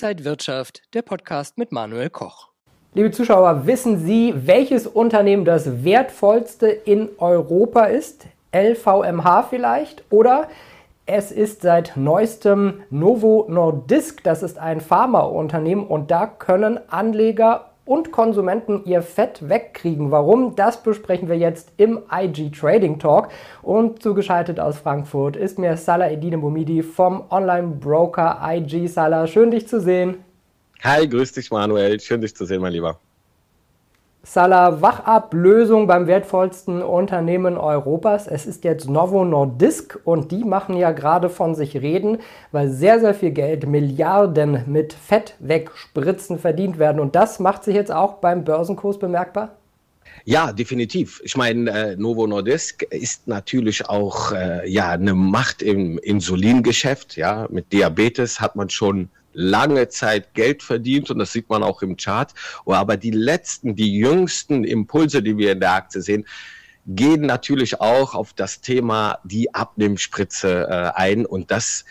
Inside Wirtschaft, der Podcast mit Manuel Koch. Liebe Zuschauer, wissen Sie, welches Unternehmen das wertvollste in Europa ist? LVMH vielleicht? Oder es ist seit neuestem Novo Nordisk, das ist ein Pharmaunternehmen und da können Anleger und Konsumenten ihr Fett wegkriegen. Warum? Das besprechen wir jetzt im IG Trading Talk. Und zugeschaltet aus Frankfurt ist mir Salah Edine Momidi vom Online-Broker IG. Salah, schön dich zu sehen. Hi, grüß dich Manuel. Schön dich zu sehen, mein Lieber. Salah, Wachablösung beim wertvollsten Unternehmen Europas. Es ist jetzt Novo Nordisk und die machen ja gerade von sich reden, weil sehr, sehr viel Geld, Milliarden mit Fett wegspritzen verdient werden. Und das macht sich jetzt auch beim Börsenkurs bemerkbar? Ja, definitiv. Ich meine, äh, Novo Nordisk ist natürlich auch äh, ja eine Macht im Insulingeschäft. Ja, mit Diabetes hat man schon lange Zeit Geld verdient und das sieht man auch im Chart. Oh, aber die letzten, die jüngsten Impulse, die wir in der Aktie sehen, gehen natürlich auch auf das Thema die Abnehmspritze äh, ein und das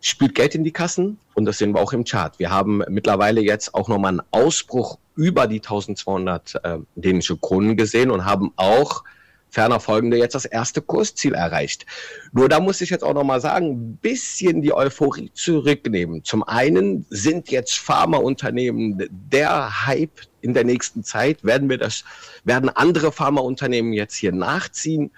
spielt Geld in die Kassen und das sehen wir auch im Chart. Wir haben mittlerweile jetzt auch nochmal einen Ausbruch über die 1200 äh, dänische Kronen gesehen und haben auch ferner folgende jetzt das erste Kursziel erreicht. Nur da muss ich jetzt auch nochmal sagen, ein bisschen die Euphorie zurücknehmen. Zum einen sind jetzt Pharmaunternehmen der Hype in der nächsten Zeit. Werden wir das, werden andere Pharmaunternehmen jetzt hier nachziehen?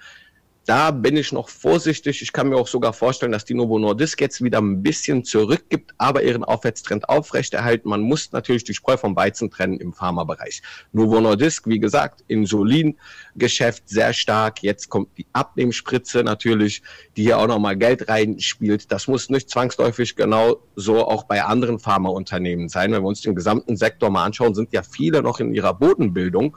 Da bin ich noch vorsichtig. Ich kann mir auch sogar vorstellen, dass die Novo Nordisk jetzt wieder ein bisschen zurückgibt, aber ihren Aufwärtstrend aufrechterhalten. Man muss natürlich die Spreu vom Weizen trennen im Pharmabereich. Novo Nordisk, wie gesagt, Insulingeschäft sehr stark. Jetzt kommt die Abnehmspritze natürlich, die hier auch nochmal Geld reinspielt. Das muss nicht zwangsläufig genau so auch bei anderen Pharmaunternehmen sein. Wenn wir uns den gesamten Sektor mal anschauen, sind ja viele noch in ihrer Bodenbildung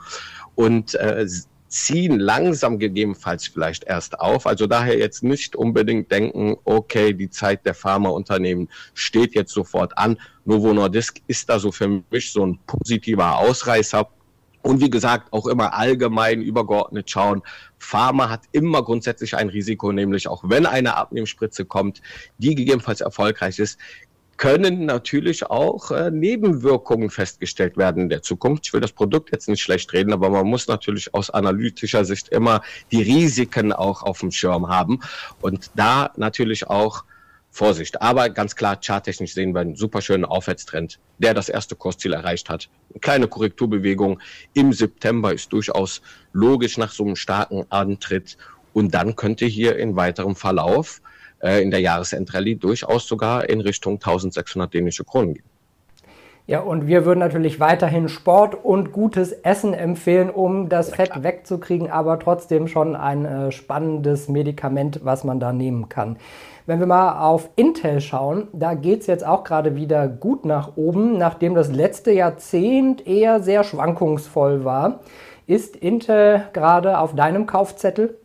und äh, ziehen langsam gegebenenfalls vielleicht erst auf. Also daher jetzt nicht unbedingt denken, okay, die Zeit der Pharmaunternehmen steht jetzt sofort an. Novo Nordisk ist da so für mich so ein positiver Ausreißer. Und wie gesagt, auch immer allgemein übergeordnet schauen. Pharma hat immer grundsätzlich ein Risiko, nämlich auch wenn eine Abnehmspritze kommt, die gegebenenfalls erfolgreich ist, können natürlich auch äh, Nebenwirkungen festgestellt werden in der Zukunft. Ich will das Produkt jetzt nicht schlecht reden, aber man muss natürlich aus analytischer Sicht immer die Risiken auch auf dem Schirm haben und da natürlich auch Vorsicht. Aber ganz klar, charttechnisch sehen wir einen super schönen Aufwärtstrend, der das erste Kursziel erreicht hat. Eine kleine Korrekturbewegung im September ist durchaus logisch nach so einem starken Antritt. Und dann könnte hier in weiterem Verlauf äh, in der Jahresendrallye durchaus sogar in Richtung 1600 dänische Kronen gehen. Ja, und wir würden natürlich weiterhin Sport und gutes Essen empfehlen, um das Fett wegzukriegen, aber trotzdem schon ein äh, spannendes Medikament, was man da nehmen kann. Wenn wir mal auf Intel schauen, da geht es jetzt auch gerade wieder gut nach oben, nachdem das letzte Jahrzehnt eher sehr schwankungsvoll war. Ist Intel gerade auf deinem Kaufzettel?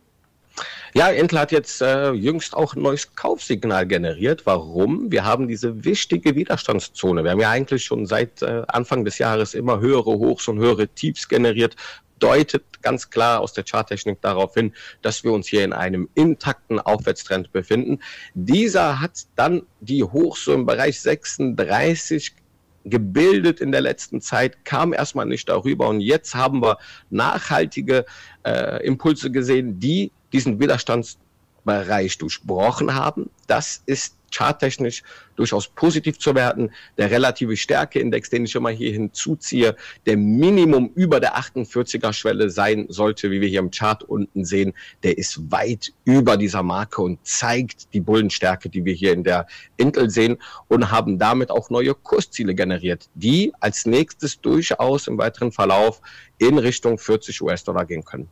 Ja, Intel hat jetzt äh, jüngst auch ein neues Kaufsignal generiert. Warum? Wir haben diese wichtige Widerstandszone. Wir haben ja eigentlich schon seit äh, Anfang des Jahres immer höhere Hochs und höhere Tiefs generiert. Deutet ganz klar aus der Charttechnik darauf hin, dass wir uns hier in einem intakten Aufwärtstrend befinden. Dieser hat dann die Hochs so im Bereich 36 gebildet in der letzten Zeit, kam erstmal nicht darüber und jetzt haben wir nachhaltige äh, Impulse gesehen, die diesen Widerstandsbereich durchbrochen haben. Das ist charttechnisch durchaus positiv zu werten. Der relative Stärkeindex, den ich immer hier hinzuziehe, der Minimum über der 48er Schwelle sein sollte, wie wir hier im Chart unten sehen, der ist weit über dieser Marke und zeigt die Bullenstärke, die wir hier in der Intel sehen und haben damit auch neue Kursziele generiert, die als nächstes durchaus im weiteren Verlauf in Richtung 40 US-Dollar gehen können.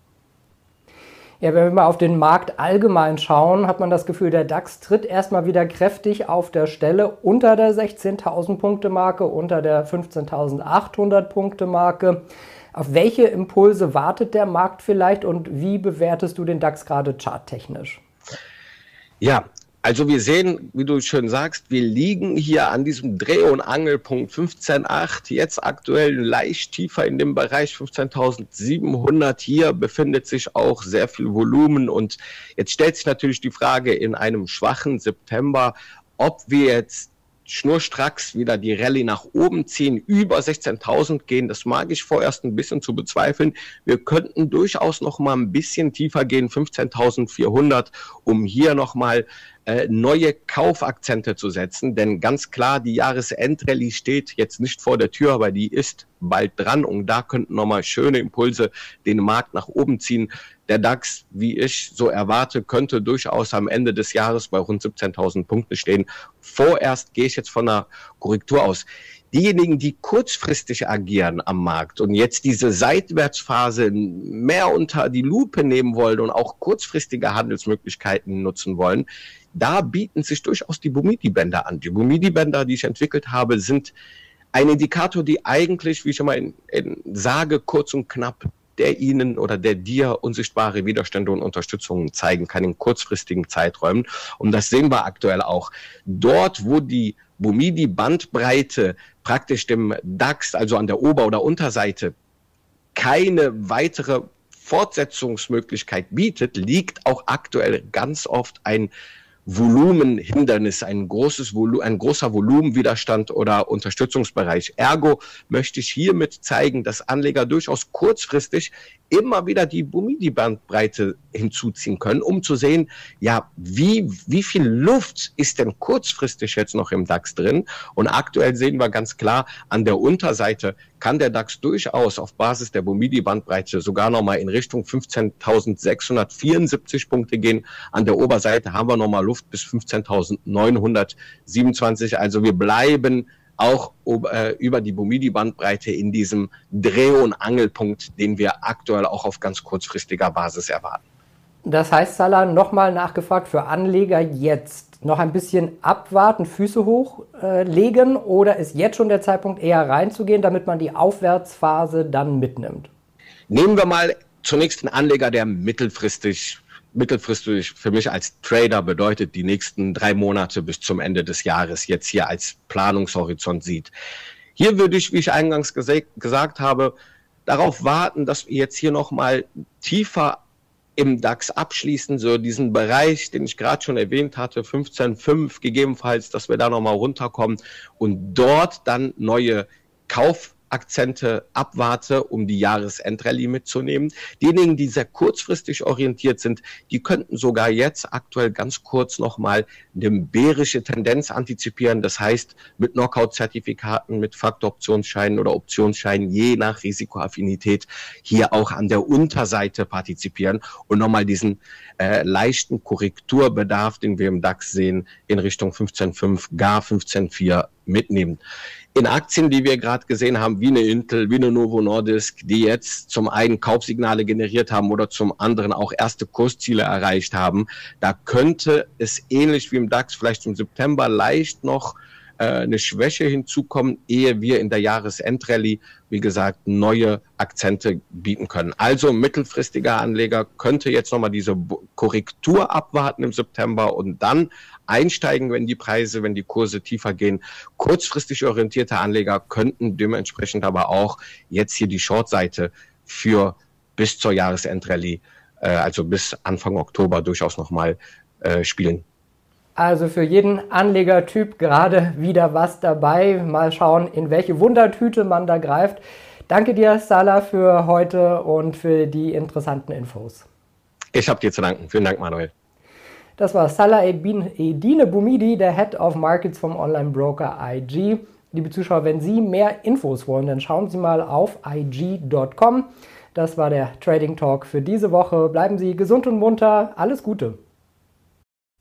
Ja, wenn wir mal auf den Markt allgemein schauen, hat man das Gefühl, der DAX tritt erstmal wieder kräftig auf der Stelle unter der 16.000 Punkte Marke, unter der 15.800 Punkte Marke. Auf welche Impulse wartet der Markt vielleicht und wie bewertest du den DAX gerade charttechnisch? Ja, also wir sehen, wie du schön sagst, wir liegen hier an diesem Dreh- und Angelpunkt 15.8, jetzt aktuell leicht tiefer in dem Bereich 15.700. Hier befindet sich auch sehr viel Volumen und jetzt stellt sich natürlich die Frage in einem schwachen September, ob wir jetzt schnurstracks wieder die Rallye nach oben ziehen, über 16.000 gehen. Das mag ich vorerst ein bisschen zu bezweifeln. Wir könnten durchaus noch mal ein bisschen tiefer gehen, 15.400, um hier noch mal äh, neue Kaufakzente zu setzen. Denn ganz klar, die Jahresendrallye steht jetzt nicht vor der Tür, aber die ist bald dran und da könnten nochmal schöne Impulse den Markt nach oben ziehen. Der DAX, wie ich so erwarte, könnte durchaus am Ende des Jahres bei rund 17.000 Punkten stehen. Vorerst gehe ich jetzt von einer Korrektur aus diejenigen, die kurzfristig agieren am Markt und jetzt diese Seitwärtsphase mehr unter die Lupe nehmen wollen und auch kurzfristige Handelsmöglichkeiten nutzen wollen, da bieten sich durchaus die Bumidi-Bänder an. Die Bumidi-Bänder, die ich entwickelt habe, sind ein Indikator, die eigentlich, wie ich schon mal in, in sage, kurz und knapp der Ihnen oder der dir unsichtbare Widerstände und Unterstützungen zeigen kann in kurzfristigen Zeiträumen. Und das sehen wir aktuell auch. Dort, wo die Bumidi-Bandbreite praktisch dem DAX, also an der Ober- oder Unterseite, keine weitere Fortsetzungsmöglichkeit bietet, liegt auch aktuell ganz oft ein Volumenhindernis, ein, großes Volu ein großer Volumenwiderstand oder Unterstützungsbereich. Ergo möchte ich hiermit zeigen, dass Anleger durchaus kurzfristig immer wieder die Bumidi-Bandbreite hinzuziehen können, um zu sehen, ja, wie, wie viel Luft ist denn kurzfristig jetzt noch im DAX drin? Und aktuell sehen wir ganz klar, an der Unterseite kann der DAX durchaus auf Basis der Bumidi-Bandbreite sogar nochmal in Richtung 15.674 Punkte gehen. An der Oberseite haben wir nochmal Luft bis 15.927. Also wir bleiben auch äh, über die Bumidi-Bandbreite in diesem Dreh- und Angelpunkt, den wir aktuell auch auf ganz kurzfristiger Basis erwarten. Das heißt, Salah, nochmal nachgefragt für Anleger jetzt noch ein bisschen abwarten, Füße hochlegen äh, oder ist jetzt schon der Zeitpunkt eher reinzugehen, damit man die Aufwärtsphase dann mitnimmt? Nehmen wir mal zunächst einen Anleger, der mittelfristig mittelfristig für mich als Trader bedeutet, die nächsten drei Monate bis zum Ende des Jahres jetzt hier als Planungshorizont sieht. Hier würde ich, wie ich eingangs gesagt habe, darauf warten, dass wir jetzt hier nochmal tiefer im DAX abschließen, so diesen Bereich, den ich gerade schon erwähnt hatte, 15,5 gegebenenfalls, dass wir da nochmal runterkommen und dort dann neue Kauf Akzente abwarte, um die Jahresendrallye mitzunehmen. Diejenigen, die sehr kurzfristig orientiert sind, die könnten sogar jetzt aktuell ganz kurz nochmal eine bärische Tendenz antizipieren. Das heißt, mit Knockout-Zertifikaten, mit Faktoroptionsscheinen oder Optionsscheinen, je nach Risikoaffinität, hier auch an der Unterseite partizipieren und nochmal diesen äh, leichten Korrekturbedarf, den wir im DAX sehen, in Richtung 15,5, gar 15,4 mitnehmen. In Aktien, die wir gerade gesehen haben, wie eine Intel, wie eine Novo Nordisk, die jetzt zum einen Kaufsignale generiert haben oder zum anderen auch erste Kursziele erreicht haben, da könnte es ähnlich wie im DAX vielleicht im September leicht noch äh, eine Schwäche hinzukommen, ehe wir in der Jahresendrallye, wie gesagt, neue Akzente bieten können. Also mittelfristiger Anleger könnte jetzt nochmal diese Korrektur abwarten im September und dann einsteigen, wenn die Preise, wenn die Kurse tiefer gehen. Kurzfristig orientierte Anleger könnten dementsprechend aber auch jetzt hier die Shortseite für bis zur Jahresendrallye, äh, also bis Anfang Oktober durchaus nochmal äh, spielen. Also für jeden Anlegertyp gerade wieder was dabei. Mal schauen, in welche Wundertüte man da greift. Danke dir, Salah, für heute und für die interessanten Infos. Ich habe dir zu danken. Vielen Dank, Manuel. Das war Salah Edine Bumidi, der Head of Markets vom Online-Broker IG. Liebe Zuschauer, wenn Sie mehr Infos wollen, dann schauen Sie mal auf IG.com. Das war der Trading Talk für diese Woche. Bleiben Sie gesund und munter. Alles Gute.